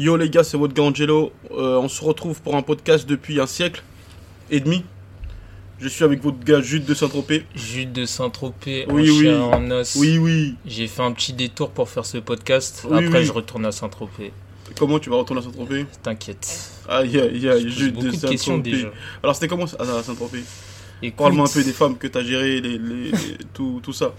Yo les gars, c'est votre gars Angelo. Euh, on se retrouve pour un podcast depuis un siècle et demi. Je suis avec votre gars Jude de Saint-Tropez. Jude de Saint-Tropez, Oui, en oui. chair, en os. Oui, oui. J'ai fait un petit détour pour faire ce podcast. Oui, Après, oui. je retourne à Saint-Tropez. Comment tu vas retourner à Saint-Tropez? T'inquiète. Aïe, aïe, aïe, Jude de Saint-Tropez. Alors, c'était comment à à Saint-Tropez? Parle-moi un peu des femmes que t'as gérées, les, les- les- tout, tout ça.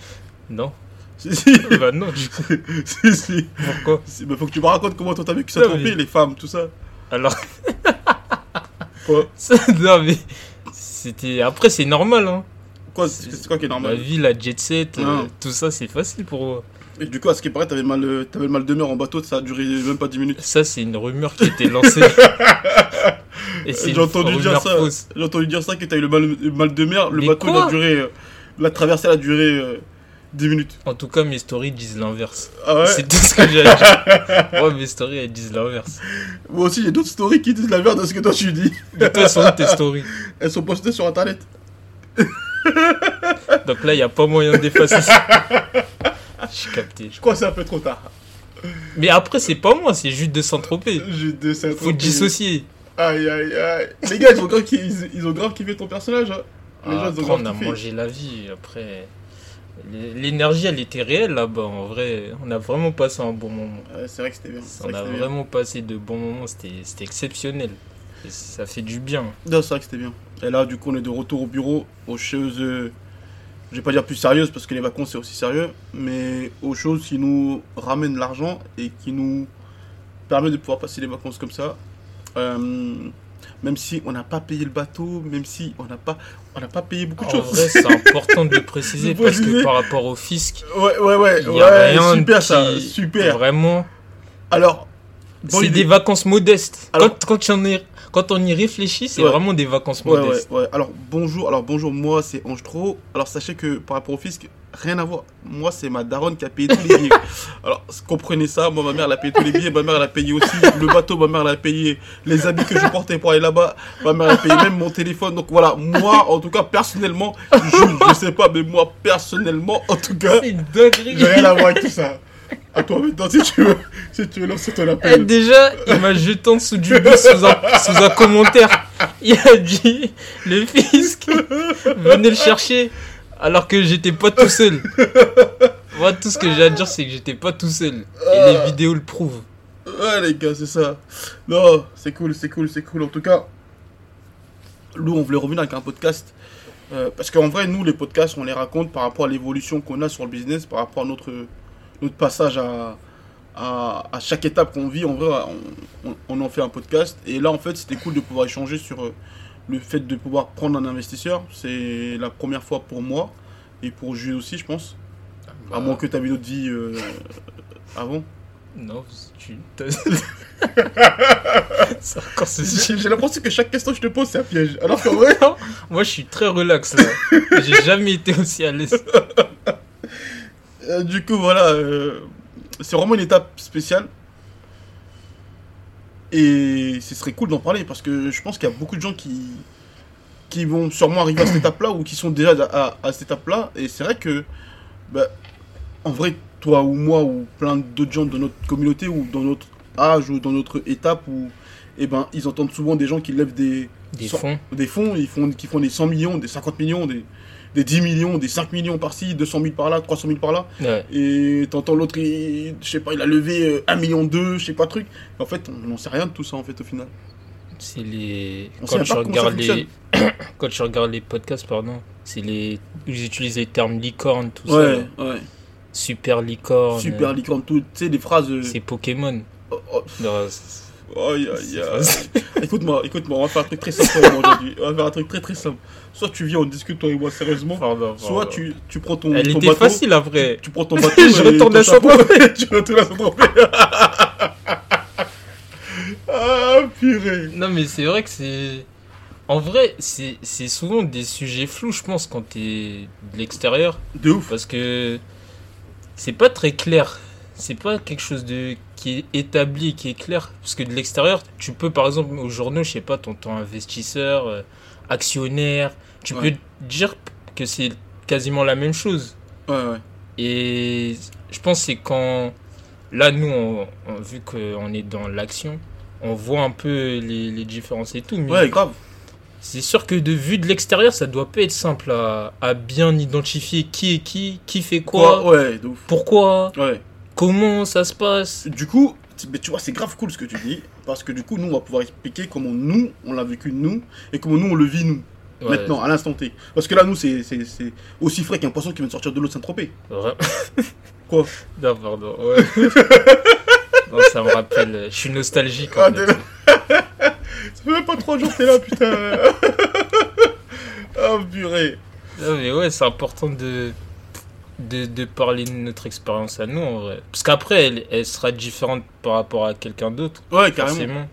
Non. Si, si. bah non, du coup. si, si. Pourquoi Si, faut que tu me racontes comment toi t'as vécu Non, Saint-Tropez, mais- les femmes, tout ça. Alors, Quoi, ça, non mais c'était. Après, c'est normal, hein. quoi c'est quoi qui est La normal vie, la jet set, euh, Non. tout ça, c'est facile pour moi. Et du coup, à ce qui paraît, t'avais mal, euh, t'avais le mal de mer en bateau, ça a duré même pas 10 minutes. Ça, c'est une rumeur qui a été lancée. J'ai entendu dire ça. J'ai entendu dire ça que t'as eu le mal, le mal de mer. Le Mais bateau il a duré, euh, la traversée elle a duré 10 minutes. En tout cas, mes stories disent l'inverse. Ah ouais. C'est tout ce que j'ai à dire. Moi, mes stories, elles disent l'inverse. Moi aussi, j'ai d'autres stories qui disent la merde de ce que toi tu dis. De toute façon, tes stories. Elles sont postées sur internet. Donc là, il n'y a pas moyen d'effacer ça. J'ai capté. Je crois que c'est un peu trop tard. Mais après, c'est pas moi, c'est juste de Saint-Tropez. J'ai de ça. Faut dissocier. Aïe aïe aïe. Les gars, ils ont grave, ki- ils, ils ont grave kiffé ton personnage. Hein. Les gens, ils ont Après, grave on a kiffé. mangé la vie. Après, l'énergie, elle était réelle là-bas. En vrai, on a vraiment passé un bon moment. Ouais, c'est vrai que c'était bien. On vrai a bien. vraiment passé de bons moments. C'était exceptionnel. Et ça fait du bien. Non, c'est vrai que c'était bien. Et là, du coup, on est de retour au bureau, aux choses, euh, je vais pas dire plus sérieuses parce que les vacances c'est aussi sérieux, mais aux choses qui nous ramènent l'argent et qui nous permettent de pouvoir passer les vacances comme ça. Euh, même si on n'a pas payé le bateau, même si on n'a pas, on n'a pas payé beaucoup de En choses. vrai, c'est important de le préciser parce que par rapport au fisc, Ouais, ouais, ouais, il y a ouais, rien super ça, super. Vraiment, Alors, c'est des vacances modestes. Alors- quand, quand, on y, quand on y réfléchit, c'est Ouais. vraiment des vacances Ouais, ouais, modestes. ouais. Alors bonjour, alors bonjour, moi c'est Ange Tro. Alors sachez que par rapport au fisc, rien à voir. Moi c'est ma daronne qui a payé tous les billets. alors comprenez ça, moi ma mère elle a payé tous les billets, ma mère elle a payé aussi le bateau, ma mère elle a payé les habits que je portais pour aller là-bas, ma mère elle a payé même mon téléphone. Donc voilà, moi en tout cas personnellement, je, je sais pas, mais moi personnellement en tout cas, C'est j'ai rien à voir avec tout ça. À toi maintenant si tu veux, si tu veux lancer ton Eh, appel. déjà, il m'a jeté en dessous du bus sous un, sous un commentaire. Il a dit le fisc, venez le chercher, alors que j'étais pas tout seul. Moi, tout ce que j'ai à dire, c'est que j'étais pas tout seul. Et les vidéos le prouvent. Ouais les gars, c'est ça. Non, c'est cool, c'est cool, c'est cool. En tout cas, nous on voulait revenir avec un podcast. euh, parce qu'en vrai, nous les podcasts, on les raconte par rapport à l'évolution qu'on a sur le business, par rapport à notre, notre passage à, à, à chaque étape qu'on vit. En vrai, on, on- on en fait un podcast. Et là, en fait, c'était cool de pouvoir échanger sur euh, le fait de pouvoir prendre un investisseur. C'est la première fois pour moi et pour Jules aussi, je pense. À moins que tu avais une autre vie euh, avant. Non, tu. J'ai l'impression que chaque question que je te pose, c'est un piège. Alors qu'en vrai, Moi, je suis très relax là. J'ai jamais été aussi à l'aise. euh, du coup, voilà, euh, c'est vraiment une étape spéciale. Et ce serait cool d'en parler parce que je pense qu'il y a beaucoup de gens qui, qui vont sûrement arriver à cette étape-là ou qui sont déjà à, cette étape-là. Et c'est vrai que, bah, en vrai, toi ou moi ou plein d'autres gens de notre communauté ou dans notre âge ou dans notre étape où, eh ben, ils entendent souvent des gens qui lèvent des, Des fonds. des fonds, ils font, qui font des 100 millions, des 50 millions, des, des 10 millions, des 5 millions par-ci, 200 000 par-là, 300 000 par-là. Ouais. Et t'entends l'autre, il- je sais pas, il a levé euh, 1 million 2, je sais pas truc. En fait, on n'en sait rien de tout ça en fait au final. C'est les. On Quand ça regardes les... Quand tu regardes les podcasts, pardon, c'est les. Ils utilisent les termes licorne, tout ça. Ouais, là. ouais. Super licorne. Super euh, licorne, tout. Tu sais, des phrases. euh, C'est Pokémon. oh, oh, Non, Aïe, aïe, aïe. Écoute-moi, écoute-moi, on va faire un truc très simple aujourd'hui. On va faire un truc très très simple. Soit tu viens, on discute toi et moi sérieusement. Pardon, Soit pardon. tu, tu prends ton, Elle ton était bateau. facile après. Tu prends ton bateau. Je et retourne à Saint-Tropez. Tu retournes à Saint-Tropez. ah, purée. Non, mais c'est vrai que c'est. En vrai, c'est souvent des sujets flous, je pense, quand t'es de l'extérieur. De ouf. Parce que c'est pas très clair. C'est pas quelque chose de qui est établi, qui est clair. Parce que de l'extérieur, tu peux, par exemple, aux journaux, je sais pas, ton temps investisseur, euh, actionnaire, tu Ouais. peux dire que c'est quasiment la même chose. Ouais, ouais. Et je pense que c'est quand, là, nous, on, on- vu qu'on est dans l'action, on voit un peu les, les différences et tout. Mais Ouais, grave. c'est sûr que de vue de l'extérieur, ça doit pas être simple à, à bien identifier qui est qui, qui fait quoi, Quoi Ouais, de ouf. pourquoi, Ouais. Comment ça se passe. Du coup, tu- mais tu vois, c'est grave cool ce que tu dis. Parce que du coup, nous, on va pouvoir expliquer comment nous, on l'a vécu nous. Et comment nous, on le vit nous. Ouais, Maintenant, à l'instant T. Parce que là, nous, c'est aussi frais qu'un poisson qui vient de sortir de l'eau de Saint-Tropez. vra- Quoi Non, pardon. ouais. non, ça me rappelle. Je suis nostalgique. en Ah, fait. Ça fait même pas trois jours que t'es là, putain. Ah, purée. Non, mais ouais, c'est important de, de, de parler de notre expérience à nous, en vrai. Parce qu'après, elle, elle sera différente par rapport à quelqu'un d'autre, Ouais, carrément. forcément.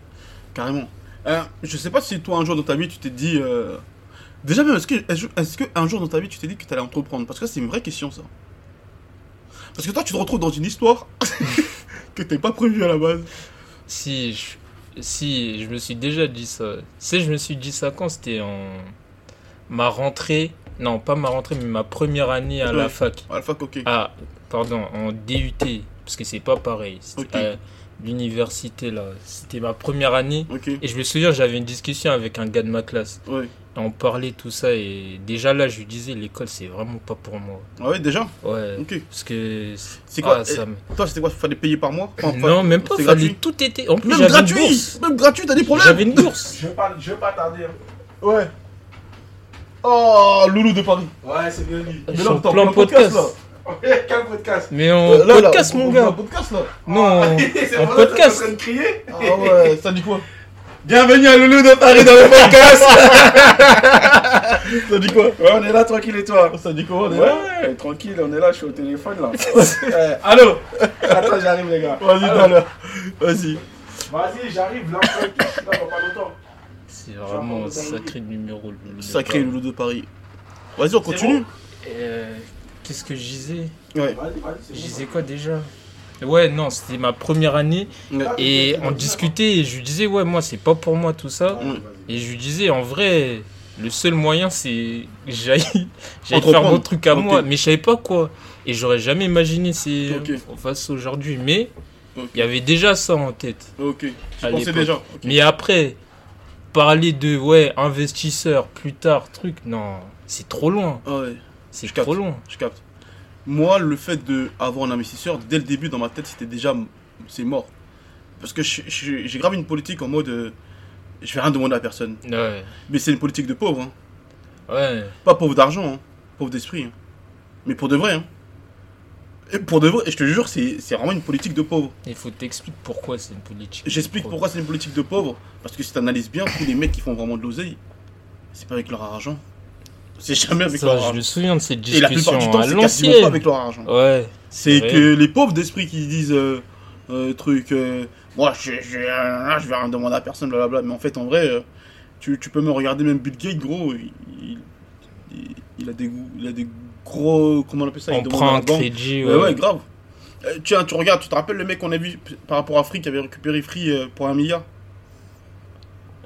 Carrément. Euh, je sais pas si toi, un jour dans ta vie, tu t'es dit. euh, Déjà, même, est-ce que, est-ce que un jour dans ta vie, tu t'es dit que t'allais entreprendre? Parce que c'est une vraie question, ça. Parce que toi, tu te retrouves dans une histoire que t'es pas prévue à la base. Si je, si, je me suis déjà dit ça. Tu sais, je me suis dit ça quand c'était en. Ma rentrée. Non, pas ma rentrée, mais ma première année à la Ouais. fac. À la fac, ok. Ah, pardon, en DUT. Parce que c'est pas pareil. C'était Ok. à l'université, là. C'était ma première année. Et je me souviens, j'avais une discussion avec un gars de ma classe. Et on parlait tout ça. Et déjà là, je lui disais, l'école, c'est vraiment pas pour moi. Ah ouais, déjà Ouais. Ok. Parce que. C'est quoi Ah, ça me- Toi, c'était quoi? Fallait payer par mois? Enfin, Non, même pas. Fallait gratuit. tout était. En plus, Même j'avais une gratuit bourse. Même gratuit, t'as des problèmes J'avais une bourse. Je vais pas, je vais pas tarder. Ouais. Oh, Loulou de Paris. Ouais, c'est bien dit. Mais là, en plein plein podcast. là. Quel podcast Mais en Euh, là, podcast, on- mon on- on- gars. on- podcast, là. Non, C'est en vrai, podcast. en train de crier Ah ouais, ça dit quoi? Bienvenue à Loulou de Paris dans le podcast Ça dit quoi? Ouais, on est là, tranquille et toi? Ça dit quoi on est Ouais, là? ouais, tranquille, on est là, je suis au téléphone là. Eh, allô? Attends, j'arrive les gars. Vas-y, Allô? Vas-y. Vas-y, j'arrive là, je suis là dans pas longtemps. C'est vraiment un sacré numéro. le- le- Sacré Loulou de Paris. Vas-y, on continue. Euh, Qu'est-ce que je disais Ouais. Je disais quoi déjà? Ouais, non, c'était ma première année. Ouais. Et on discutait et je lui disais, ouais, moi, c'est pas pour moi tout ça. Ouais. Et je lui disais, en vrai, le seul moyen, c'est que j'aille faire mon truc à moi. Mais je savais pas quoi. Et j'aurais jamais imaginé c'est Ok. on fasse aujourd'hui. Mais il y avait déjà ça en tête. Ok. Je pensais déjà. Ok. Mais après, parler de, ouais, investisseur plus tard, truc, non, c'est trop loin. Ah ouais, C'est capte. trop loin. je capte. Moi, le fait d'avoir un investisseur, dès le début, dans ma tête, c'était déjà. C'est mort. Parce que j'ai grave une politique en mode. euh, je vais rien demander à personne. Ouais. Mais c'est une politique de pauvre. Hein. Ouais. Pas pauvre d'argent, hein. pauvre d'esprit. hein. Mais pour de vrai. Pour de vrai, je te jure, c'est c'est vraiment une politique de pauvre. Il faut t'expliquer pourquoi c'est une politique. J'explique pourquoi c'est une politique de pauvre. Parce que si tu analyses bien, tous les mecs qui font vraiment de l'oseille, c'est pas avec leur argent. C'est jamais avec Ça, leur je argent. me souviens de cette Et la plupart discussion du temps, c'est quasiment pas avec leur argent. Ouais. C'est que les pauvres d'esprit qui disent euh, euh, truc, euh, moi je, je, je vais rien demander à personne, blablabla. Mais en fait, en vrai, euh, tu, tu peux me regarder même Bill Gates, gros, il, il, il- il a des goûts- il a des gros, comment on appelle ça, la Emprunt, banque. crédit. Ouais, Ouais, grave. Euh, tiens, tu regardes, tu te rappelles le mec qu'on a vu par rapport à Free qui avait récupéré Free euh, pour un milliard,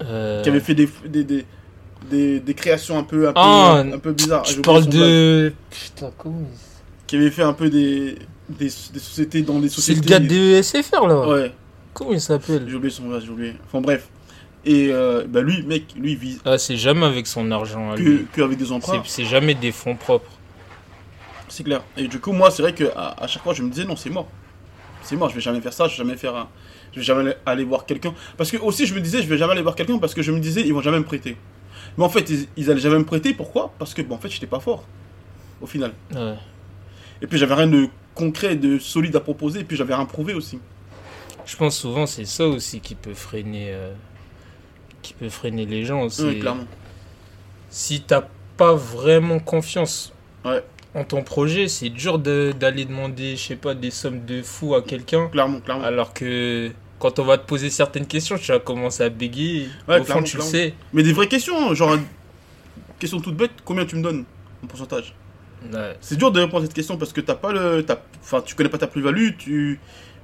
Euh, qui avait fait des, des, des, des, des créations un peu, un peu, Ah, un peu bizarres. Son blague. de. Putain, comment Qui avait fait un peu des, des, des sociétés dans des C'est sociétés. le gars de SFR là. Ouais. Comment il s'appelle? J'ai oublié son nom, j'ai oublié. Enfin bref. Et euh, bah lui, mec, lui, il vise Ah, c'est jamais avec son argent que, lui. que avec des emprunts. C'est c'est jamais des fonds propres. C'est clair. Et du coup, moi, c'est vrai que à, à chaque fois, je me disais non, c'est mort. C'est mort, je vais jamais faire ça, je vais jamais faire un... Je vais jamais aller voir quelqu'un. Parce que aussi, je me disais, je vais jamais aller voir quelqu'un parce que je me disais, ils vont jamais me prêter. Mais en fait, ils, ils allaient jamais me prêter. Pourquoi? Parce que, bon, en fait, j'étais pas fort. Au final. Ouais. Et puis, j'avais rien de concret, de solide à proposer. Et puis, j'avais rien prouvé aussi. Je pense souvent c'est ça aussi qui peut freiner, euh, qui peut freiner les gens. C'est Oui, clairement. si t'as pas vraiment confiance Ouais. En ton projet, c'est dur de- d'aller demander, je sais pas, des sommes de fou à quelqu'un. Clairement, clairement. Alors que quand on va te poser certaines questions, tu vas commencer à bégayer. Ouais, Au fond, clairement, tu le sais. Mais des vraies questions, hein, genre, question toute bête, combien tu me donnes en pourcentage Ouais. C'est dur de répondre à cette question parce que t'as pas le, enfin, tu connais pas ta plus-value, tu,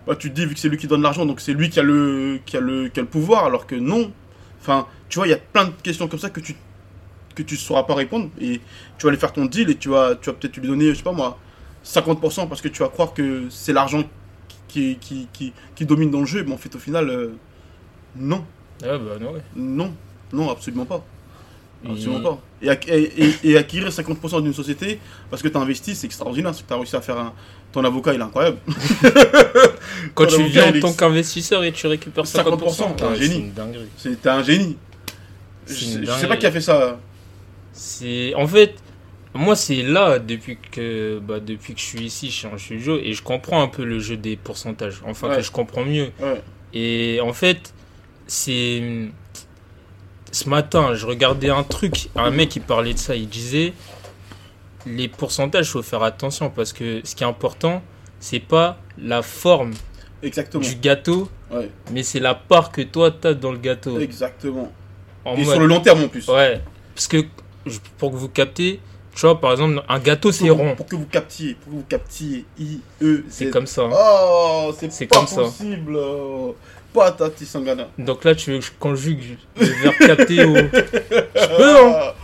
bah, tu te dis vu que c'est lui qui donne l'argent, donc c'est lui qui a le, qui a le, qui a le pouvoir, alors que non. Enfin, tu vois, il y a plein de questions comme ça que tu, que tu sauras pas répondre et tu vas aller faire ton deal et tu vas, tu vas peut-être lui donner, je sais pas moi, 50% parce que tu vas croire que c'est l'argent qui, qui, qui, qui domine dans le jeu, mais en fait au final, euh, non, Ouais, bah non, ouais. non, non, absolument pas. Absolument Et- pas. Et, ac- et- et- et acquérir 50% d'une société parce que tu as investi, c'est extraordinaire. C'est que tu as réussi à faire un. Ton avocat, il est incroyable. Quand tu viens en tant qu'investisseur et tu récupères 50%, 50%, t'es un ouais, génie. C'est une dinguerie. C'est t'es un génie. Je, sais- pas qui a fait ça. C'est en fait moi c'est là depuis que bah, depuis que je suis ici chez studio et je comprends un peu le jeu des pourcentages. Enfin Ouais. que je comprends mieux. Ouais. Et en fait c'est ce matin je regardais un truc un mec qui parlait de ça il disait les pourcentages faut faire attention parce que ce qui est important c'est pas la forme Exactement. du gâteau Ouais. mais c'est la part que toi t'as dans le gâteau. Exactement. En Et mode- sur le long terme en plus. Ouais, parce que pour que vous captez, tu vois, par exemple, un gâteau c'est rond. pour que vous captiez. Pour que vous captiez. I, E, C'est Z. comme ça. hein. Oh, c'est C'est pas comme ça. possible. oh. Pas Tati Sangana. Donc là, tu veux que je conjugue le verbe capter au. Je peux, hein Ah.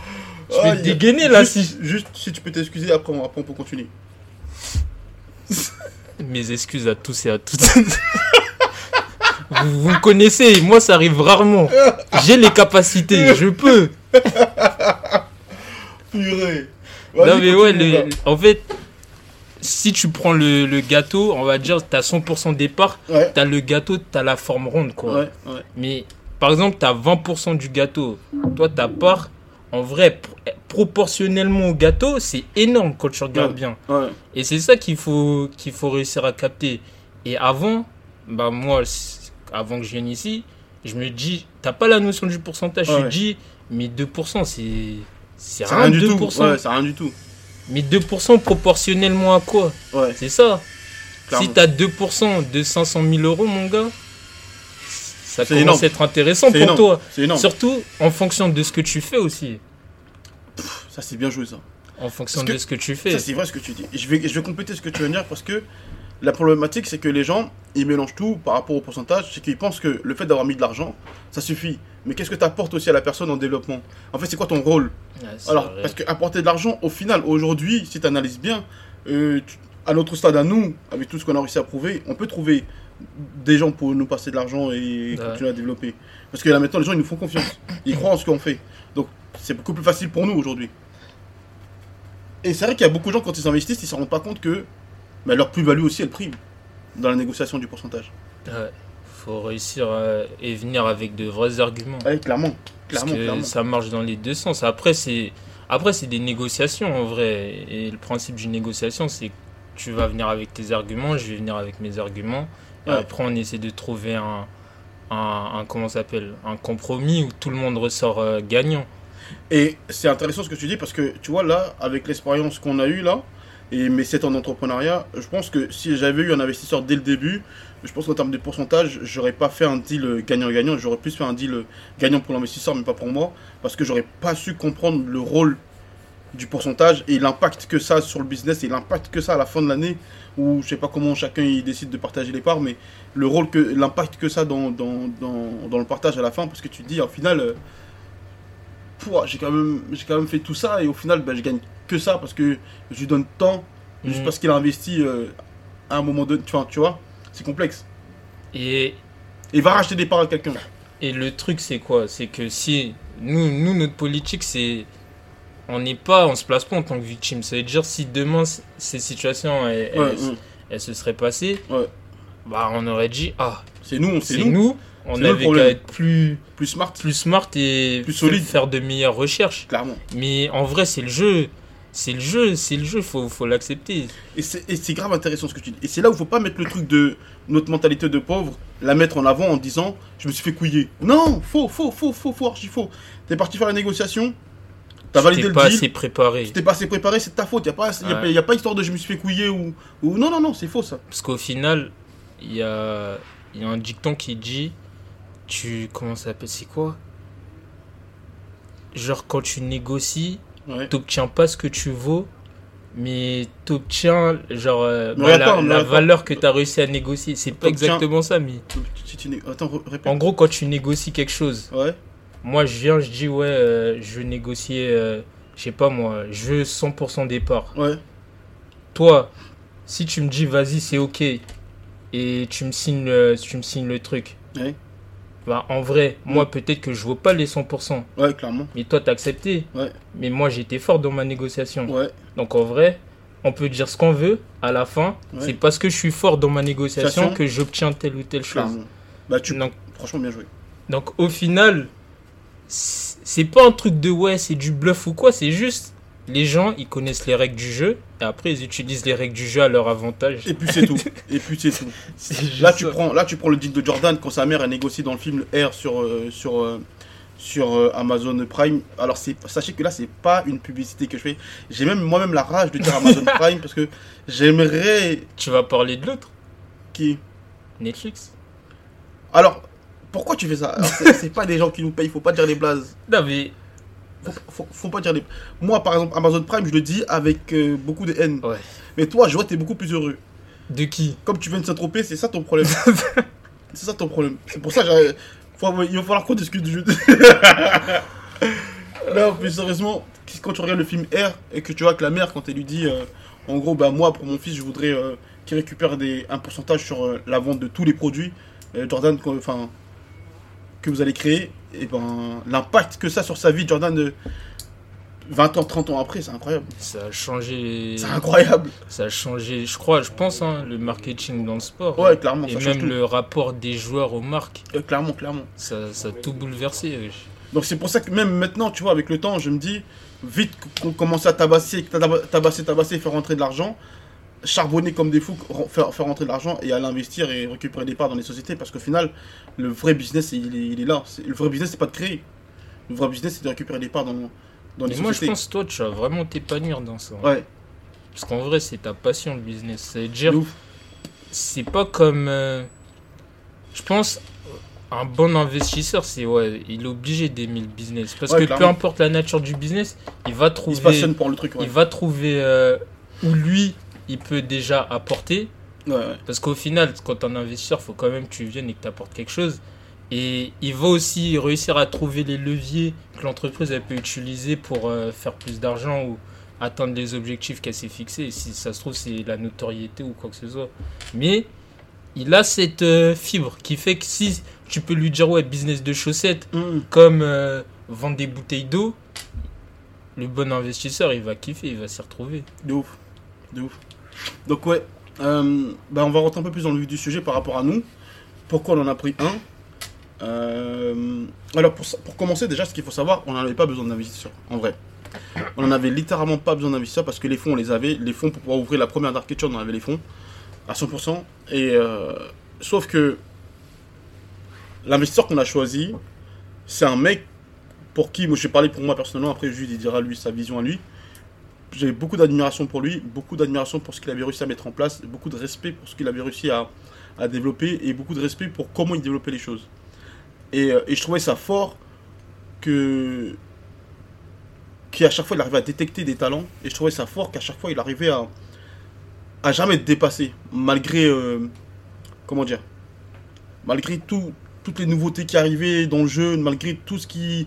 Je vais Ah, te y a- dégainer là juste, si. juste si tu peux t'excuser, après on, après on peut continuer. Mes excuses à tous et à toutes. vous, vous me connaissez, moi ça arrive rarement. J'ai les capacités, je peux. Purée. Non mais ouais, le- en fait, si tu prends le, le gâteau, on va dire, t'as 100% départ, Ouais, t'as le gâteau, t'as la forme ronde quoi. ouais, ouais. Mais par exemple, tu as 20% du gâteau. Toi, ta part, en vrai, pr- proportionnellement au gâteau, c'est énorme quand tu regardes bien. Et c'est ça qu'il faut, qu'il faut réussir à capter. Et avant, bah moi, avant que je vienne ici, je me dis, t'as pas la notion du pourcentage. Je me dis, mais 2%, c'est. C'est rien, rien du 2%. tout. Ouais, c'est rien du tout. Mais 2% proportionnellement à quoi? Ouais. C'est ça. Clairement. Si t'as 2% de 500 000 euros, mon gars, ça commence énorme. à être intéressant pour énorme. toi. C'est énorme. Surtout en fonction de ce que tu fais aussi. Ça, c'est bien joué, ça. En fonction que de ce que tu fais. Ça, c'est vrai ce que tu dis. Je vais, je vais compléter ce que tu viens de dire parce que la problématique, c'est que les gens, ils mélangent tout par rapport au pourcentage. C'est qu'ils pensent que le fait d'avoir mis de l'argent, ça suffit. Mais qu'est-ce que tu apportes aussi à la personne en développement? En fait, c'est quoi ton rôle? Ouais, Alors, vrai. parce que apporter de l'argent, au final, aujourd'hui, si tu analyses bien, euh, tu- à notre stade à nous, avec tout ce qu'on a réussi à prouver, on peut trouver des gens pour nous passer de l'argent et Ouais. continuer à développer. Parce que là maintenant, les gens, ils nous font confiance. Ils croient en ce qu'on fait. Donc, c'est beaucoup plus facile pour nous aujourd'hui. Et c'est vrai qu'il y a beaucoup de gens, quand ils investissent, ils ne se rendent pas compte que bah, leur plus-value aussi, elle prime dans la négociation du pourcentage. Ouais. Faut réussir à... et venir avec de vrais arguments. Ouais, clairement. Parce Clairement, que clairement. ça marche dans les deux sens. Après, c'est après c'est des négociations en vrai. Et le principe d'une négociation, c'est que tu vas venir avec tes arguments, je vais venir avec mes arguments. Et Ouais. après, on essaie de trouver un, un, un- comment s'appelle un compromis où tout le monde ressort euh, gagnant. Et c'est intéressant ce que tu dis parce que tu vois là, avec l'expérience qu'on a eue là, et mes 7 ans d'entrepreneuriat, je pense que si j'avais eu un investisseur dès le début, je pense qu'en termes de pourcentage, j'aurais pas fait un deal euh, gagnant-gagnant, j'aurais plus fait un deal euh, gagnant pour l'investisseur mais pas pour moi, parce que j'aurais pas su comprendre le rôle du pourcentage et l'impact que ça a sur le business et l'impact que ça a à la fin de l'année, où je sais pas comment chacun il décide de partager les parts, mais le rôle que l'impact que ça a dans, dans, dans, dans le partage à la fin, parce que tu te dis au final. J'ai quand même j'ai quand même fait tout ça et au final ben, je gagne que ça parce que je lui donne tant juste Mhm. parce qu'il a investi euh, à un moment donné tu vois, tu vois c'est complexe Et il va racheter des parts à quelqu'un Et le truc, c'est quoi? C'est que si nous, nous, notre politique, c'est. On n'est pas, on se place pas en tant que victime. Ça veut dire si demain ces situations elles, Ouais, elles- ouais. elles se seraient passées, Ouais. bah on aurait dit ah c'est nous c'est nous. nous. On avait qu'à être plus plus smart plus smart et Plus solide. faire de meilleures recherches. clairement Mais en vrai, c'est le jeu. C'est le jeu, c'est le jeu, faut, faut l'accepter. Et c'est grave intéressant ce que tu dis. Et c'est là où il faut pas mettre le truc de notre mentalité de pauvre, la mettre en avant en disant je me suis fait couiller. Non, faux, faux, faux, faux, faux, archi faux. T'es parti faire la négociation, t'as validé T'es pas assez préparé. t'es pas assez préparé, c'est de ta faute. Y a pas, y a, Ouais. y a pas histoire de je me suis fait couiller ou, ou non, non, non, c'est faux ça. Parce qu'au final, il y a, il y a un dicton qui dit tu. Comment ça s'appelle C'est quoi? Genre, quand tu négocies, Ouais. t'obtiens pas ce que tu vaux, mais t'obtiens genre euh, Mais bah, attends, la, valeur que t'as réussi à négocier. C'est pas exactement ça, mais Si tu Attends, en gros, quand tu négocies quelque chose, Ouais, moi je viens, je dis ouais, euh, je veux négocier, euh, je sais pas moi, je veux 100% départ. ouais, Toi, si tu me dis vas-y, c'est ok, et tu me signes le, tu me signes le truc, ouais, bah en vrai, Mm. moi peut-être que je vaux pas les 100%, ouais, clairement. mais toi t'as accepté. Ouais. Mais moi j'étais fort dans ma négociation. Ouais, Donc en vrai, on peut dire ce qu'on veut, à la fin, Ouais. c'est parce que je suis fort dans ma négociation que j'obtiens telle ou telle chose. clairement. Bah, tu. Donc, Franchement, bien joué. donc au final, c'est c'est pas un truc de ouais, c'est du bluff ou quoi, c'est juste les gens ils connaissent les règles du jeu et après ils utilisent les règles du jeu à leur avantage. Et puis c'est tout. Et puis c'est tout. Là tu, ça. prends, là, tu prends le deal de Jordan quand sa mère a négocié dans le film R sur, euh, sur, euh, sur euh, Amazon Prime. Alors c'est, sachez que là, c'est pas une publicité que je fais. J'ai même moi-même la rage de dire Amazon Prime parce que j'aimerais Tu vas parler de l'autre, qui? Netflix. Alors, pourquoi tu fais ça? C'est, c'est pas des gens qui nous payent, faut pas dire les blazes. Non mais Faut, pas dire les. Moi, par exemple, Amazon Prime, je le dis avec euh, beaucoup de haine. ouais. Mais toi, je vois, t'es beaucoup plus heureux. De qui? Comme tu viens de s'introper, c'est ça ton problème. c'est ça ton problème. C'est pour ça que faut- il va falloir qu'on discute du jeu. non, plus sérieusement, quand tu regardes le film R et que tu vois que la mère, quand elle lui dit, euh, en gros, bah moi, pour mon fils, je voudrais euh, qu'il récupère des, un pourcentage sur la vente de tous les produits, Jordan, enfin, que vous allez créer, et ben l'impact que ça sur sa vie, Jordan, de 20 ans, 30 ans après, c'est incroyable. Ça a changé. C'est incroyable. Ça a changé, je crois, je pense, hein, le marketing dans le sport. Ouais, clairement, Et ça même tout. le rapport des joueurs aux marques. Euh, clairement, clairement. Ça, ça a tout bouleversé. Donc c'est pour ça que même maintenant, tu vois, avec le temps, je me dis, vite qu'on commence à tabasser, tab- tabasser, tabasser, faire rentrer de l'argent, charbonner comme des fous, faire, faire rentrer de l'argent et aller investir et récupérer des parts dans les sociétés. Parce qu'au final, le vrai business, il est, il est là. C'est- Le vrai business, c'est pas de créer. Le vrai business, c'est de récupérer des parts dans, dans les Mais moi, je sociétés. pense, toi, tu vas vraiment t'épanouir dans ça. Ouais, Parce qu'en vrai, c'est ta passion, le business. Ouf. c'est pas comme. euh, je pense, un bon investisseur, c'est ouais, il est obligé d'aimer le business. Parce Ouais, que clairement. peu importe la nature du business, il va Il se trouver, passionne pour le truc. Ouais, il va trouver euh, où lui, il peut déjà apporter. ouais, ouais. Parce qu'au final, quand t'es un investisseur, faut quand même que tu viennes et que tu apportes quelque chose. Et il va aussi réussir à trouver les leviers que l'entreprise elle peut utiliser pour euh, faire plus d'argent ou atteindre les objectifs qu'elle s'est fixés. Et si ça se trouve, c'est la notoriété ou quoi que ce soit. Mais il a cette euh, fibre qui fait que si tu peux lui dire, ouais, business de chaussettes, Hum, comme euh, vendre des bouteilles d'eau, le bon investisseur, il va kiffer, il va s'y retrouver. De ouf. De ouf. Donc ouais, euh, bah, on va rentrer un peu plus dans le vif du sujet par rapport à nous. Pourquoi on en a pris un? Euh, Alors pour, commencer déjà, ce qu'il faut savoir, on n'en avait pas besoin d'investisseurs, en vrai. On n'en avait littéralement pas besoin d'investisseurs parce que les fonds, on les avait. Les fonds pour pouvoir ouvrir la première Kitchen, on avait les fonds à 100%. Et euh, sauf que l'investisseur qu'on a choisi, c'est un mec pour qui, moi je vais parler pour moi personnellement, après Jules il dira lui sa vision à lui j'ai beaucoup d'admiration pour lui, beaucoup d'admiration pour ce qu'il avait réussi à mettre en place, beaucoup de respect pour ce qu'il avait réussi à, à développer et beaucoup de respect pour comment il développait les choses. Et, euh, et je trouvais ça fort que qu'à chaque fois il arrivait à détecter des talents et je trouvais ça fort qu'à chaque fois il arrivait à à jamais être dépassé malgré euh, comment dire malgré tout toutes les nouveautés qui arrivaient dans le jeu malgré tout ce qui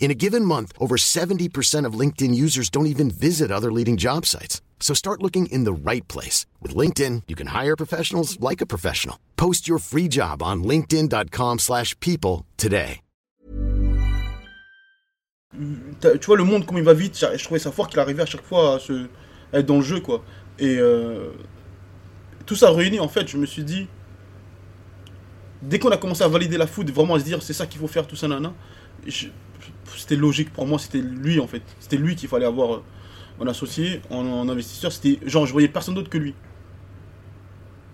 In a given month, over 70% of LinkedIn users don't even visit other leading job sites. So start looking in the right place. With LinkedIn, you can hire professionals like a professional. Post your free job on linkedin.com/people slash people today. Tu vois le monde comme il va vite, je trouvais ça fort qu'il arrivait à chaque fois à, se, être dans le jeu quoi. Et euh, tout ça réuni en fait, je me suis dit, dès qu'on a commencé à valider la foot, vraiment à se dire c'est ça qu'il faut faire, tout ça, nana, je- c'était logique pour moi, c'était lui en fait. C'était lui qu'il fallait avoir euh, en associé, en, en investisseur. C'était genre, je voyais personne d'autre que lui.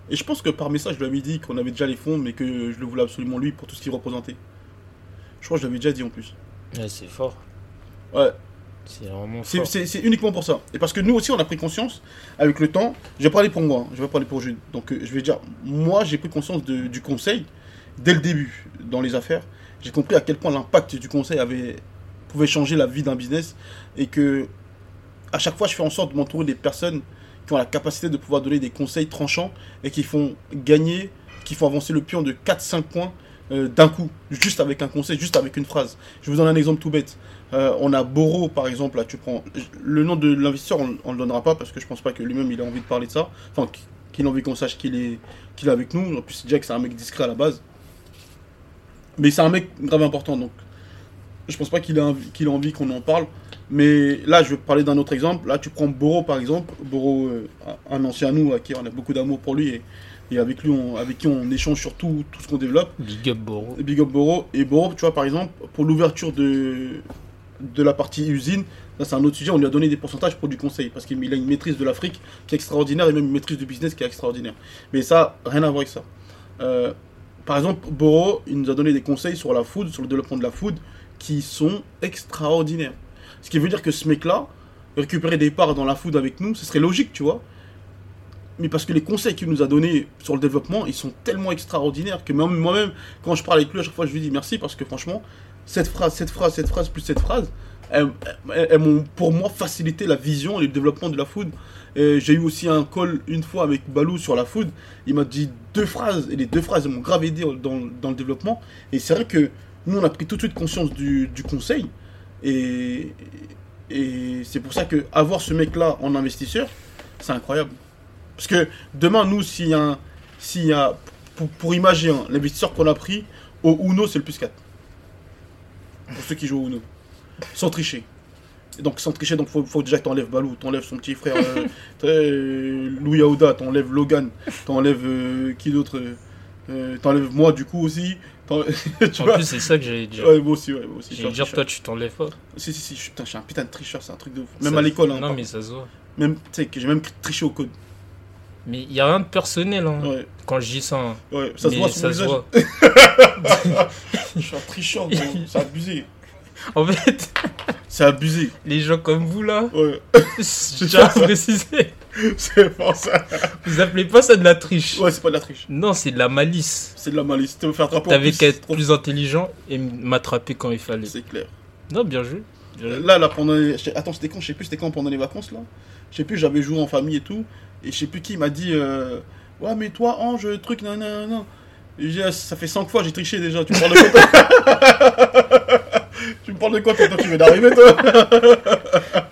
Et je pense que par message, je lui avais dit qu'on avait déjà les fonds, mais que je le voulais absolument lui pour tout ce qu'il représentait. Je crois que je l'avais déjà dit en plus. Ouais, c'est fort. Ouais, C'est vraiment fort. c'est uniquement pour ça. Et parce que nous aussi, on a pris conscience, avec le temps, je vais parler pour moi, hein, je vais pas parler pour Jude. Donc euh, je vais dire, moi j'ai pris conscience de- du conseil dès le début dans les affaires. J'ai compris à quel point l'impact du conseil avait, pouvait changer la vie d'un business et que à chaque fois je fais en sorte de m'entourer des personnes qui ont la capacité de pouvoir donner des conseils tranchants et qui font gagner, qui font avancer le pion de 4-5 points euh, d'un coup, juste avec un conseil, juste avec une phrase. Je vous donne un exemple tout bête. Euh, on a Boro par exemple, là tu prends le nom de l'investisseur, on, on le donnera pas parce que je pense pas que lui-même il a envie de parler de ça, enfin qu'il a envie qu'on sache qu'il est, qu'il est avec nous. En plus Jack c'est un mec discret à la base, mais c'est un mec grave important donc je pense pas qu'il a, envie- qu'il a envie qu'on en parle. Mais là je vais parler d'un autre exemple. Là tu prends Boro par exemple, Boro, euh, un ancien à nous à qui on a beaucoup d'amour pour lui et, et avec lui on, avec qui on échange sur tout, tout ce qu'on développe. Big up Boro. Big Up Boro. Et Boro, tu vois, par exemple, pour l'ouverture de, de la partie usine, là, c'est un autre sujet, on lui a donné des pourcentages pour du conseil, parce qu'il a une maîtrise de l'Afrique qui est extraordinaire, et même une maîtrise du business qui est extraordinaire. Mais ça, rien à voir avec ça. Euh, par exemple, Boro, il nous a donné des conseils sur la food, sur le développement de la food, qui sont extraordinaires. Ce qui veut dire que ce mec-là, récupérer des parts dans la food avec nous, ce serait logique, tu vois. Mais parce que les conseils qu'il nous a donnés sur le développement, ils sont tellement extraordinaires que même moi-même, quand je parle avec lui, à chaque fois, je lui dis merci parce que franchement, cette phrase, cette phrase, cette phrase, plus cette phrase, elles, m'ont pour moi facilité la vision et le développement de la food. J'ai eu aussi un call une fois avec Balou sur la food. Il m'a dit deux phrases et les deux phrases m'ont grave aidé dans, dans le développement. Et c'est vrai que nous, on a pris tout de suite conscience du, du conseil. Et, et c'est pour ça que avoir ce mec-là en investisseur, c'est incroyable. Parce que demain, nous, s'il y a, s'il y a pour, imaginer, l'investisseur qu'on a pris, au Uno, c'est le plus 4. Pour ceux qui jouent au Uno. Sans tricher. Et donc, sans tricher, donc faut, faut déjà que t'enlèves Balou, t'enlèves son petit frère euh, euh, Louis Aouda, t'enlèves Logan, t'enlèves euh, qui d'autre euh, euh, T'enlèves moi, du coup, aussi. tu En vois plus, c'est ça que j'allais dire. Ouais, moi aussi, ouais, moi aussi. J'allais dire, tricheur. toi, tu t'enlèves pas. Si, si, si, je, putain, je suis un putain de tricheur, c'est un truc de ouf. Même Ça- à l'école, hein. Non, mais ça se voit. Même, tu sais, que j'ai même triché au code. Mais il y a rien de personnel hein, Ouais, quand je dis ça. hein. ouais, ça se voit sur ça mon se voit. Je suis un tricheur, gros. c'est abusé. En fait, C'est abusé. les gens comme vous là, Ouais, je tiens à préciser, c'est pour ça. vous appelez pas ça de la triche. Ouais, c'est pas de la triche. Non, c'est de la malice. C'est de la malice. Tu veux faire attraper T'avais qu'à être plus intelligent et m'attraper quand il fallait. C'est clair. Non, bien joué. Bien joué. Là, là, pendant les... Attends, c'était quand? Je sais plus, c'était quand pendant les vacances, là Je sais plus, j'avais joué en famille et tout. Et je sais plus qui m'a dit euh, Ouais, mais toi, Ange, truc, j'ai dit, Ah, ça fait 5 fois, j'ai triché déjà. Tu me parles de quoi Tu me parles de quoi toi Toi, tu viens d'arriver, toi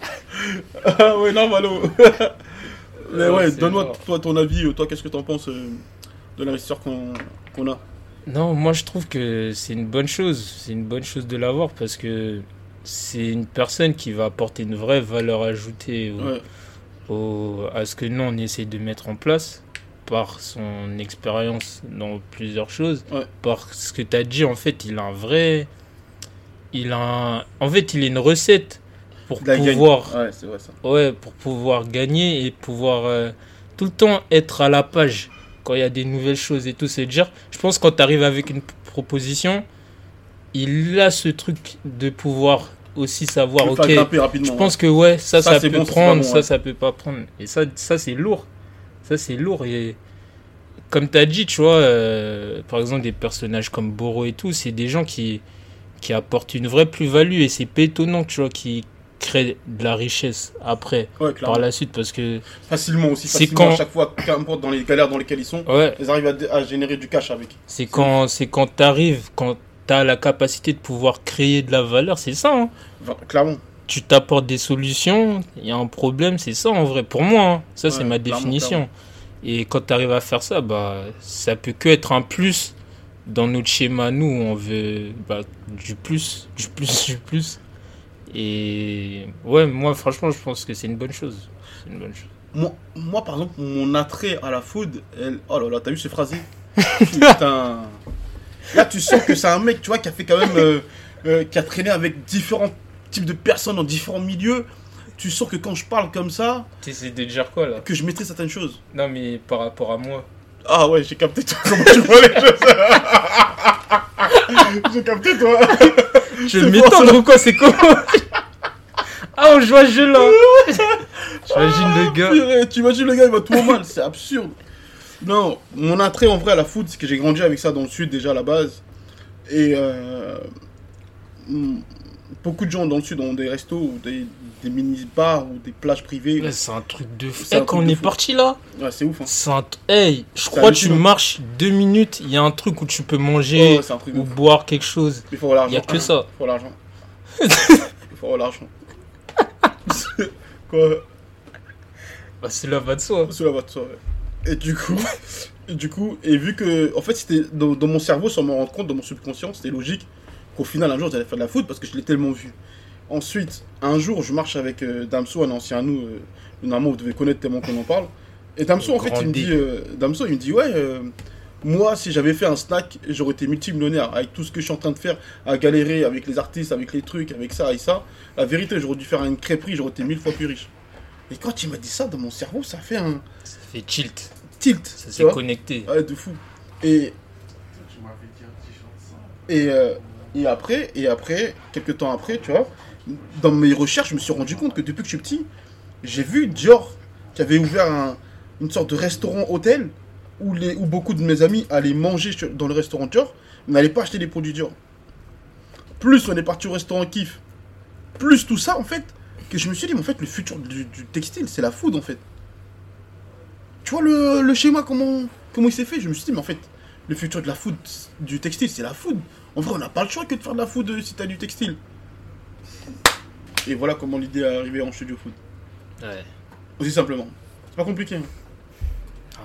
Ah, ouais, non, Malo. mais Ouais, donne-moi, toi, ton avis. euh, Toi, qu'est-ce que t'en penses euh, de l'investisseur qu'on qu'on a? Non, moi je trouve que c'est une bonne chose. C'est une bonne chose de l'avoir parce que c'est une personne qui va apporter une vraie valeur ajoutée au- Ouais, au- à ce que nous on essaie de mettre en place par son expérience dans plusieurs choses. Ouais. Par ce que tu as dit, en fait, il a un vrai. Il a un- En fait, il a une recette pour la pouvoir. Ouais, c'est vrai ça. Ouais, pour pouvoir gagner et pouvoir euh, tout le temps être à la page quand il y a des nouvelles choses et tout. C'est dire, je pense quand tu arrives avec une proposition, il a ce truc de pouvoir aussi savoir, ok, je pense que ouais, ça, Ça, peut bon, prendre, bon, ça, ouais. ça peut pas prendre. Et ça, ça c'est lourd. Ça, c'est lourd. Et comme tu as dit, tu vois, euh, par exemple, des personnages comme Boro et tout, c'est des gens qui, qui apporte une vraie plus-value et c'est pas étonnant, tu vois, qui crée de la richesse après, Ouais, par la suite, parce que, Facilement aussi, C'est facilement quand- à chaque fois, qu'importe dans les galères dans lesquelles ils sont, ouais, ils arrivent à, générer du cash avec. c'est quand, c'est quand t'arrives, quand t'as la capacité de pouvoir créer de la valeur, c'est ça, hein. Enfin, clairement. tu t'apportes des solutions, il y a un problème, c'est ça en vrai, pour moi. hein. Ça, c'est ma clairement, définition. Et quand tu arrives à faire ça, bah, ça peut que être un plus dans notre schéma, nous, on veut bah, du plus, du plus, du plus. Et ouais, moi, franchement, je pense que c'est une bonne chose. C'est une bonne chose. Moi, moi, par exemple, mon attrait à la food, elle... oh là là, t'as vu ce phrasé Putain. Là, tu sens que c'est un mec, tu vois, qui a fait quand même. euh, euh, qui a traîné avec différents types de personnes dans différents milieux. Tu sens que quand je parle comme ça, T'essaies de dire quoi là? que je maîtrise certaines choses. Non, mais par rapport à moi. Ah ouais, j'ai capté toi, comment tu vois les choses. j'ai capté toi. Je C'est vais m'étendre ou quoi C'est comment Ah, on joue à jeu là J'imagine le gars. Purée, Tu imagines le gars, il va tout au mal, c'est absurde. Non, mon attrait en vrai à la food, c'est que j'ai grandi avec ça dans le sud déjà à la base. Et euh, beaucoup de gens dans le sud ont des restos ou des, des mini-bars ou des plages privées. Ouais, C'est un truc de fou. C'est un Eh, quand on de est fou. parti là, Ouais, c'est ouf. Hein. c'est un... Hey, je crois que tu marches deux minutes, il y a un truc où tu peux manger ouais, de ou boire quelque chose. Il faut avoir Il y l'argent. a que ça. Il faut l'argent. Il faut avoir l'argent. Quoi Bah, c'est la va de soi. Sous la voiture, ouais. Et du coup, et du coup, et vu que, en fait, c'était dans, dans mon cerveau, sans m'en rendre compte, dans mon subconscient, c'était logique qu'au final, un jour, j'allais faire de la foot parce que je l'ai tellement vu. Ensuite, un jour, je marche avec euh, Damso, un ancien à nous, euh, normalement, vous devez connaître tellement qu'on en parle. Et Damso, en fait, il me dit, euh, Damso, il me dit, ouais, euh, moi, si j'avais fait un snack, j'aurais été multimillionnaire avec tout ce que je suis en train de faire, à galérer avec les artistes, avec les trucs, avec ça et ça. La vérité, j'aurais dû faire une crêperie, j'aurais été mille fois plus riche. Et quand il m'a dit ça, dans mon cerveau, ça fait un Ça fait tilt. tilt. Ça tu s'est connecté. Ouais, de fou. Et, et, euh, et après, et après, quelques temps après, tu vois, dans mes recherches, je me suis rendu compte que depuis que je suis petit, j'ai vu Dior qui avait ouvert un- une sorte de restaurant-hôtel où, beaucoup de mes amis allaient manger dans le restaurant Dior, mais n'allaient pas acheter des produits Dior. Plus on est parti au restaurant Kif, plus tout ça, en fait, que je me suis dit, mais en fait, le futur du, du textile, c'est la food, en fait. Tu vois le, le schéma, comment, comment il s'est fait? Je me suis dit, mais en fait, le futur de la food, du textile, c'est la food. En vrai, on n'a pas le choix que de faire de la food euh, si t'as du textile. Et voilà comment l'idée est arrivée en studio food. Ouais. Aussi simplement. C'est pas compliqué. hein.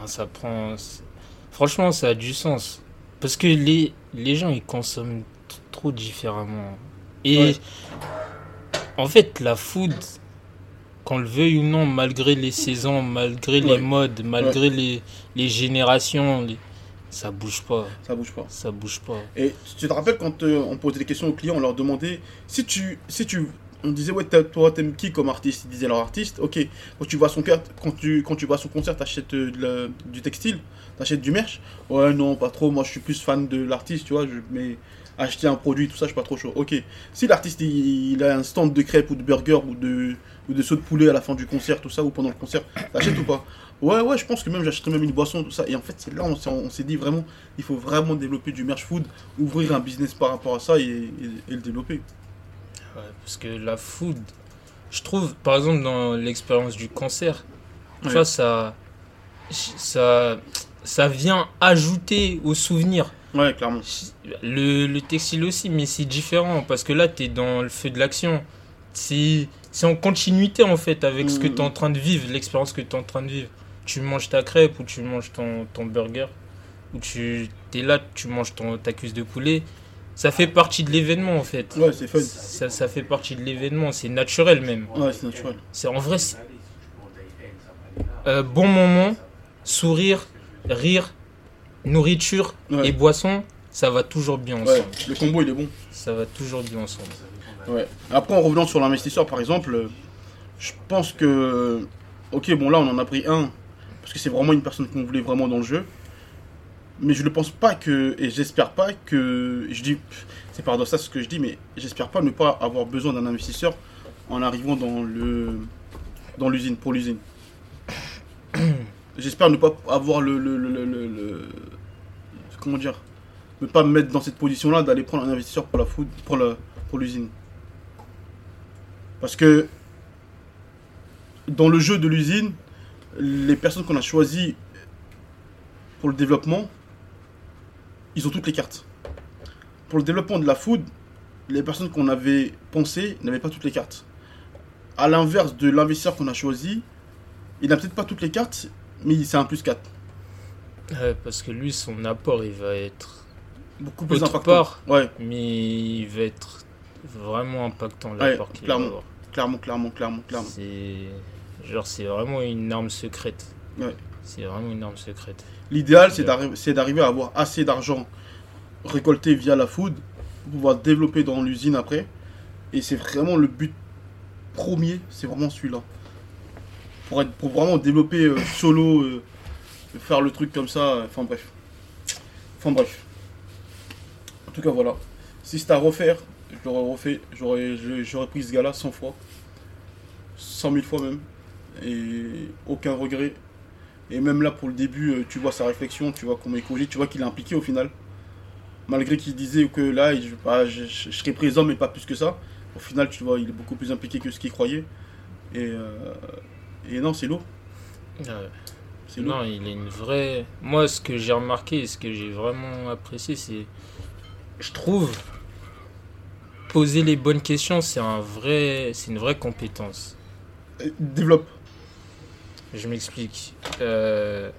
Ah, ça prend. Franchement, ça a du sens. Parce que les, les gens, ils consomment trop différemment. Et Ouais. en fait, la food, qu'on le veuille ou non, malgré les saisons, malgré Ouais. les modes, malgré les, les générations, les- ça bouge pas. Ça bouge pas. Ça bouge pas. Et tu te rappelles quand euh, on posait des questions aux clients, on leur demandait si tu, si tu, on disait ouais toi t'aimes qui comme artiste, ils disaient leur artiste. Ok, quand tu vois son concert, quand tu, quand tu vas son concert, t'achètes euh, du textile, t'achètes du merch? Ouais non pas trop, moi je suis plus fan de l'artiste, tu vois. Je, mais acheter un produit tout ça, je suis pas trop chaud. Ok, si l'artiste il, il a un stand de crêpes ou de burger ou de ou de saut de poulet à la fin du concert, tout ça ou pendant le concert, t'achètes ou pas? Ouais ouais, je pense que même j'achèterais même une boisson tout ça. Et en fait c'est là on s'est, on s'est dit vraiment il faut vraiment développer du merch food, ouvrir un business par rapport à ça et, et- et le développer. Ouais, parce que la food, je trouve, par exemple, dans l'expérience du concert, tu Ouais. vois, ça, ça, ça vient ajouter au souvenir. Ouais, clairement. Le, le textile aussi, mais c'est différent parce que là, tu es dans le feu de l'action. C'est c'est en continuité en fait avec ce que Mhm. tu es en train de vivre, l'expérience que tu es en train de vivre. Tu manges ta crêpe ou tu manges ton, ton burger, ou tu es là, tu manges ton, ta cuisse de poulet. Ça fait partie de l'événement en fait. Ouais, c'est fun. Ça, ça fait partie de l'événement, c'est naturel même. Ouais, c'est naturel. C'est en vrai, euh, bon moment, sourire, rire, nourriture Ouais. et boisson, ça va toujours bien Ouais, ensemble. le combo il est bon. Ça va toujours bien ensemble. Ouais. Après, en revenant sur l'investisseur, par exemple, euh, je pense que. Ok, bon, là, on en a pris un. Parce que c'est vraiment une personne qu'on voulait vraiment dans le jeu. Mais je ne pense pas que. Et j'espère pas que. Je dis. C'est ça ce que je dis, mais j'espère pas ne pas avoir besoin d'un investisseur en arrivant dans le. Dans l'usine, pour l'usine. j'espère ne pas avoir le, le- le- le- comment dire ne pas me mettre dans cette position-là d'aller prendre un investisseur pour la food, pour la, pour l'usine. Parce que dans le jeu de l'usine, les personnes qu'on a choisies pour le développement, ils ont toutes les cartes. Pour le développement de la food, les personnes qu'on avait pensées n'avaient pas toutes les cartes. À l'inverse de l'investisseur qu'on a choisi, il n'a peut-être pas toutes les cartes, mais c'est un plus 4. Ouais, parce que lui, son apport, il va être. Beaucoup plus impactant. part. Ouais, Mais il va être vraiment impactant Ouais, qu'il va clairement. avoir. clairement, clairement, clairement, clairement. C'est. Genre, c'est vraiment une arme secrète. Ouais. C'est vraiment une arme secrète. L'idéal, c'est Ouais. d'arriver à avoir assez d'argent récolté via la food pour pouvoir développer dans l'usine après. Et c'est vraiment le but premier, c'est vraiment celui-là. Pour, être, pour vraiment développer euh, solo, euh, faire le truc comme ça, euh, enfin bref. Enfin bref. En tout cas, voilà. Si c'était à refaire, je l'aurais refait, j'aurais pris ce gars-là 100 fois. 100 000 fois même. Et aucun regret. Et même là, pour le début, euh, tu vois sa réflexion, tu vois comment il cogite, tu vois qu'il est impliqué au final. Malgré qu'il disait que là, je, bah, je, je- je serais présent, mais pas plus que ça. Au final, tu vois, il est beaucoup plus impliqué que ce qu'il croyait. Et, euh, et non, c'est lourd. Ouais. C'est lourd. Non, il est une vraie. Moi, ce que j'ai remarqué et ce que j'ai vraiment apprécié, c'est. Je trouve. Poser les bonnes questions, c'est un vrai, c'est une vraie compétence. Euh, Développe. Je m'explique. Euh,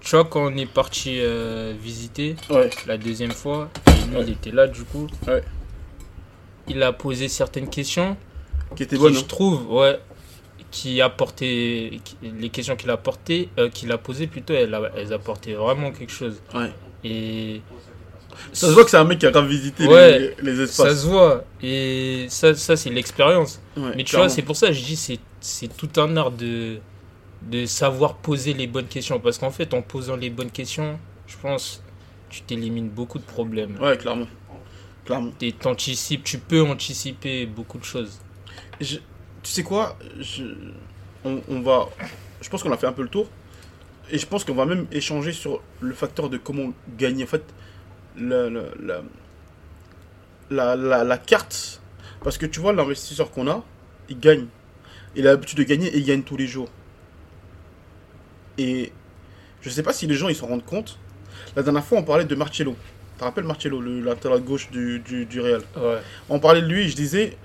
Tu vois, quand on est parti euh, visiter Ouais. la deuxième fois, et lui, il était là du coup. Ouais. Il a posé certaines questions Qui était qui, bonne. je hein. trouve, ouais, qui apportaient, qui- les questions qu'il a portées, euh, qu'il a posées plutôt, elles, elles apportaient vraiment quelque chose. Ouais. Et Ça se voit que c'est un mec qui a grave visité Ouais. les, les ça espaces. se voit. Et ça, ça c'est l'expérience. Ouais, Mais tu clairement. vois, c'est pour ça que je dis c'est c'est tout un art de de savoir poser les bonnes questions parce qu'en fait, en posant les bonnes questions, je pense tu t'élimines beaucoup de problèmes. Ouais, clairement. Clairement. Et t'anticipes, tu peux anticiper beaucoup de choses. Je- tu sais quoi je, on, on va. Je pense qu'on a fait un peu le tour. Et je pense qu'on va même échanger sur le facteur de comment gagner. En fait, la, la, la, la, la- la carte. Parce que tu vois, l'investisseur qu'on a, il gagne. Il a l'habitude de gagner et il gagne tous les jours. Et je sais pas si les gens ils s'en rendent compte. La dernière fois, on parlait de Marcello. Tu te rappelles Marcello, le latéral gauche du, du, du Real? Ouais. on parlait de lui, je disais,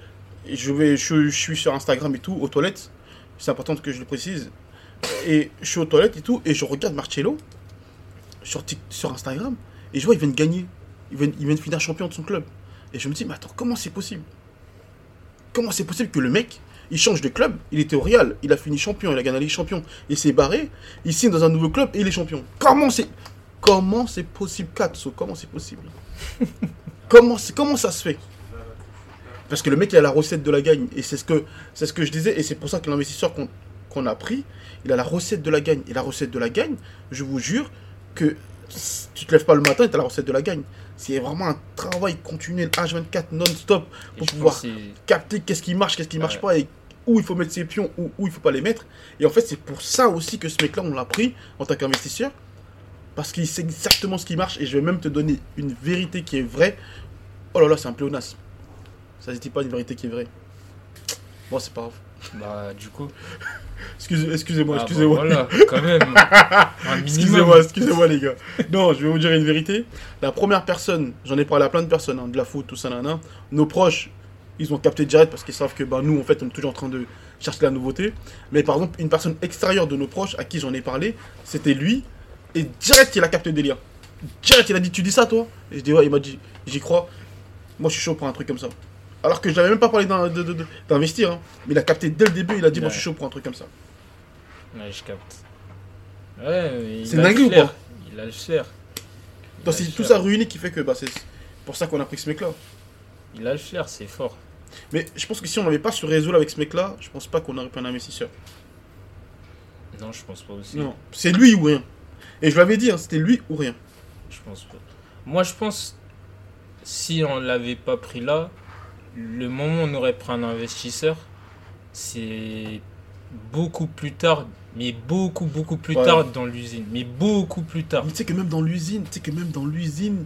je, vais, je, je suis sur Instagram et tout, aux toilettes, c'est important que je le précise, et je suis aux toilettes et tout, et je regarde Marcello sur Instagram, et je vois, il vient de gagner, il vient, il vient de finir champion de son club. Et je me dis, mais attends, comment c'est possible? Comment c'est possible que le mec, il change de club, il était au Real, il a fini champion, il a gagné la Ligue champion, il s'est barré, il signe dans un nouveau club et il est champion. Comment c'est Comment c'est possible, Katso Comment c'est possible? Comment, c'est- comment ça se fait? Parce que le mec, il a la recette de la gagne. Et c'est ce que, c'est ce que je disais. Et c'est pour ça que l'investisseur qu'on a pris, il a la recette de la gagne. Et la recette de la gagne, je vous jure que si tu te lèves pas le matin et tu as la recette de la gagne. C'est vraiment un travail continuel, H24, non-stop, pour pouvoir capter qu'est-ce qui marche, qu'est-ce qui marche Ouais. pas, et où il faut mettre ses pions, ou où il faut pas les mettre. Et en fait, c'est pour ça aussi que ce mec-là, on l'a pris en tant qu'investisseur. Parce qu'il sait exactement ce qui marche. Et je vais même te donner une vérité qui est vraie. Oh là là, c'est un pléonasme. Ça se dit pas une vérité qui est vraie. Bon, c'est pas grave. Bah du coup. Excusez- Excusez-moi, ah, bah, excusez-moi. voilà, quand même. Un minimum. Excusez-moi, excusez-moi les gars. Non, je vais vous dire une vérité. La première personne, j'en ai parlé à plein de personnes, hein, de la foot, tout ça, nanana. Nos proches, ils ont capté direct parce qu'ils savent que bah, nous, en fait, on est toujours en train de chercher la nouveauté. Mais par exemple, une personne extérieure de nos proches à qui j'en ai parlé, c'était lui. Et direct, il a capté le délire. Direct, il a dit Tu dis ça, toi? Et je dis Ouais, il m'a dit J'y crois. Moi, je suis chaud pour un truc comme ça. Alors que je n'avais même pas parlé d'investir. hein. Mais il a capté dès le début, il a dit Moi, je suis chaud pour un truc comme ça. Ouais, je capte. Ouais, mais il C'est a dingue le ou flair. pas? Il a le flair. Donc, a c'est tout ça ruiné qui fait que bah, c'est pour ça qu'on a pris ce mec-là. Il a le flair, c'est fort. Mais je pense que si on n'avait pas ce réseau là avec ce mec-là, je pense pas qu'on aurait pris un investisseur. Non, je pense pas aussi. Non, c'est lui ou rien. Et je l'avais dit, hein, c'était lui ou rien. Je pense pas. Moi, je pense, si on l'avait pas pris là, le moment où on aurait pris un investisseur, c'est beaucoup plus tard, mais beaucoup, beaucoup plus Ouais. tard dans l'usine. Mais beaucoup plus tard. Mais tu sais que même dans l'usine, tu sais que même dans l'usine,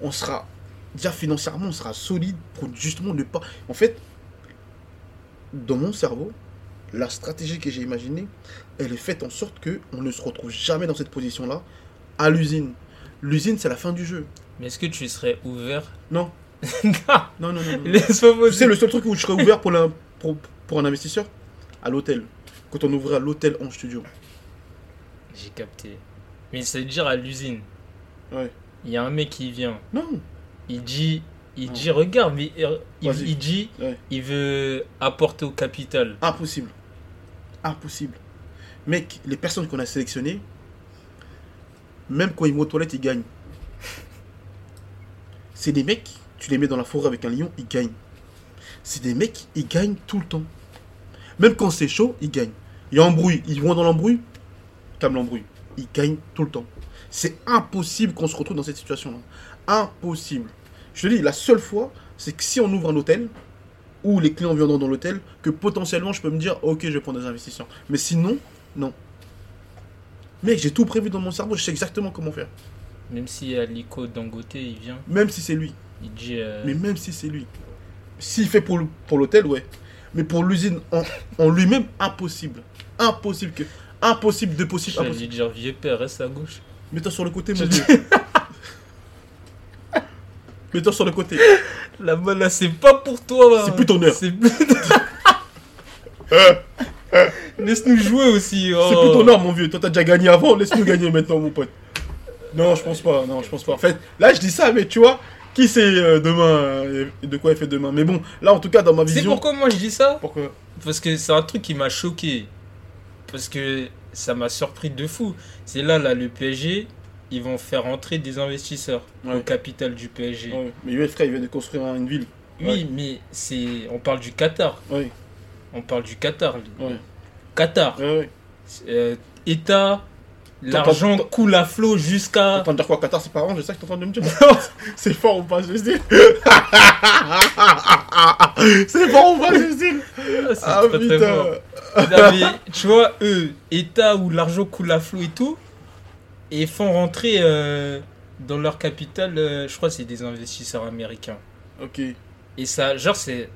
on sera, déjà financièrement, on sera solide pour justement ne pas. En fait, dans mon cerveau, la stratégie que j'ai imaginée, elle est faite en sorte que on ne se retrouve jamais dans cette position-là à l'usine. L'usine, c'est la fin du jeu. Mais est-ce que tu serais ouvert Non, Non, non, non, non. Tu sais, le seul truc où je serais ouvert pour, la- pour, pour un investisseur À l'hôtel. Quand on ouvrira l'hôtel en studio. J'ai capté. Mais c'est dire à l'usine. Ouais. Il y a un mec qui vient. Non. Il dit, il Non. dit, regarde, mais euh, il, dit, Ouais. il veut apporter au capital. Impossible. Impossible. Mec, les personnes qu'on a sélectionnées, même quand ils vont aux toilettes, ils gagnent. C'est des mecs, tu les mets dans la forêt avec un lion, ils gagnent. C'est des mecs, ils gagnent tout le temps. Même quand c'est chaud, ils gagnent. Il y a embrouille, ils vont dans l'embrouille, calme l'embrouille. Ils gagnent tout le temps. C'est impossible qu'on se retrouve dans cette situation-là. Impossible. Je te dis, la seule fois, c'est que si on ouvre un hôtel, où les clients viendront dans l'hôtel, que potentiellement je peux me dire, ok, je vais prendre des investisseurs. Mais sinon, non. Mec, j'ai tout prévu dans mon cerveau, je sais exactement comment faire. Même si Aliko Dangote, il vient, Même si c'est lui. Il dit. euh, Mais même si c'est lui. S'il fait pour, pour l'hôtel, ouais. Mais pour l'usine en, en lui-même, impossible. Impossible que. Impossible de possible. J'allais dire vieux père, reste à gauche. Mets-toi sur le côté, mon dieu. Mets-toi sur le côté. La balle là, c'est pas pour toi. C'est plus ton heure. C'est plus- Laisse-nous jouer aussi. oh. C'est plus ton heure, mon vieux. Toi, t'as déjà gagné avant. Laisse-nous gagner maintenant, mon pote. Non, je pense pas. Non, je pense pas. En fait, là, je dis ça, mais tu vois, qui sait euh, demain euh, de quoi il fait demain. Mais bon, là, en tout cas, dans ma C'est vision. pourquoi moi je dis ça Pourquoi Parce que c'est un truc qui m'a choqué. Parce que ça m'a surpris de fou. C'est là, là, le PSG, ils vont faire entrer des investisseurs Ouais. au capital du PSG. Ouais, Mais frère, il vient de construire une ville. Oui, Ouais. mais c'est. On parle du Qatar. Ouais, On parle du Qatar. Qatar. Euh, État. L'argent coule à flot jusqu'à. T'entends dire quoi Qatar, c'est pas orange, c'est ça que t'es en train de me dire C'est fort ou pas, je dis C'est fort ou pas, je dis Ah, c'est Ah très, très putain fort. Non, mais, tu vois, eux, État où l'argent coule à flot et tout, et font rentrer euh, dans leur capital, euh, je crois que c'est des investisseurs américains. Ok. Et ça, genre, c'est.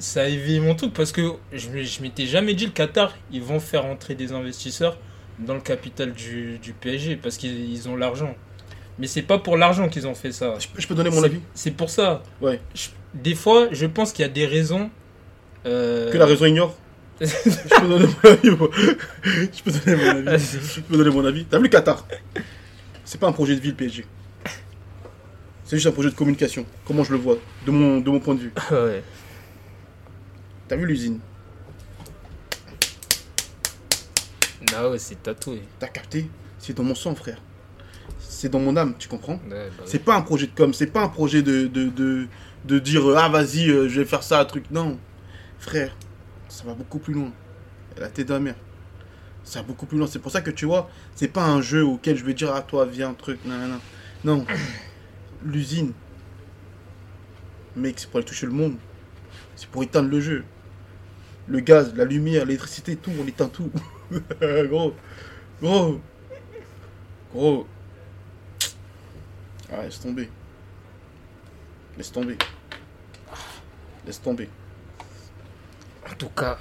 Ça a éveillé mon truc parce que je, je m'étais jamais dit le Qatar, ils vont faire entrer des investisseurs dans le capital du, du PSG parce qu'ils ils ont l'argent. Mais c'est pas pour l'argent qu'ils ont fait ça. Je, peux- je peux donner mon avis? C'est pour ça. Ouais. Je- des fois, je pense qu'il y a des raisons. euh, Que la raison ignore Je peux donner mon avis, moi. Je peux donner mon avis. Je peux donner mon avis. T'as vu le Qatar? C'est pas un projet de ville PSG. C'est juste un projet de communication. Comment je le vois, de mon, de mon point de vue. ouais. T'as vu l'usine? Ah ouais, c'est tatoué. T'as capté? C'est dans mon sang, frère. C'est dans mon âme, tu comprends? Ouais, bah. C'est pas un projet de com, c'est pas un projet de, de, de, de dire euh, ah vas-y, euh, je vais faire ça, un truc. Non, frère, ça va beaucoup plus loin. La tête d'un mère. Ça va beaucoup plus loin. C'est pour ça que tu vois, c'est pas un jeu auquel je vais dire à toi, viens, truc, non, non, non. Non, l'usine, mec, c'est pour aller toucher le monde. C'est pour éteindre le jeu. Le gaz, la lumière, l'électricité, tout, on éteint tout. gros, gros, gros. Ah, laisse tomber. Laisse tomber. Laisse tomber. En tout cas,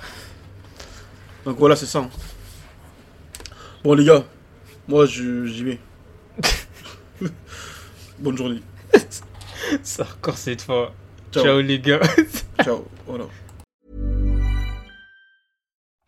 Donc voilà, c'est ça. hein. Bon, les gars, moi, je- j'y vais. Bonne journée. c'est encore cette fois. Ciao. Ciao les gars. Ciao. Voilà.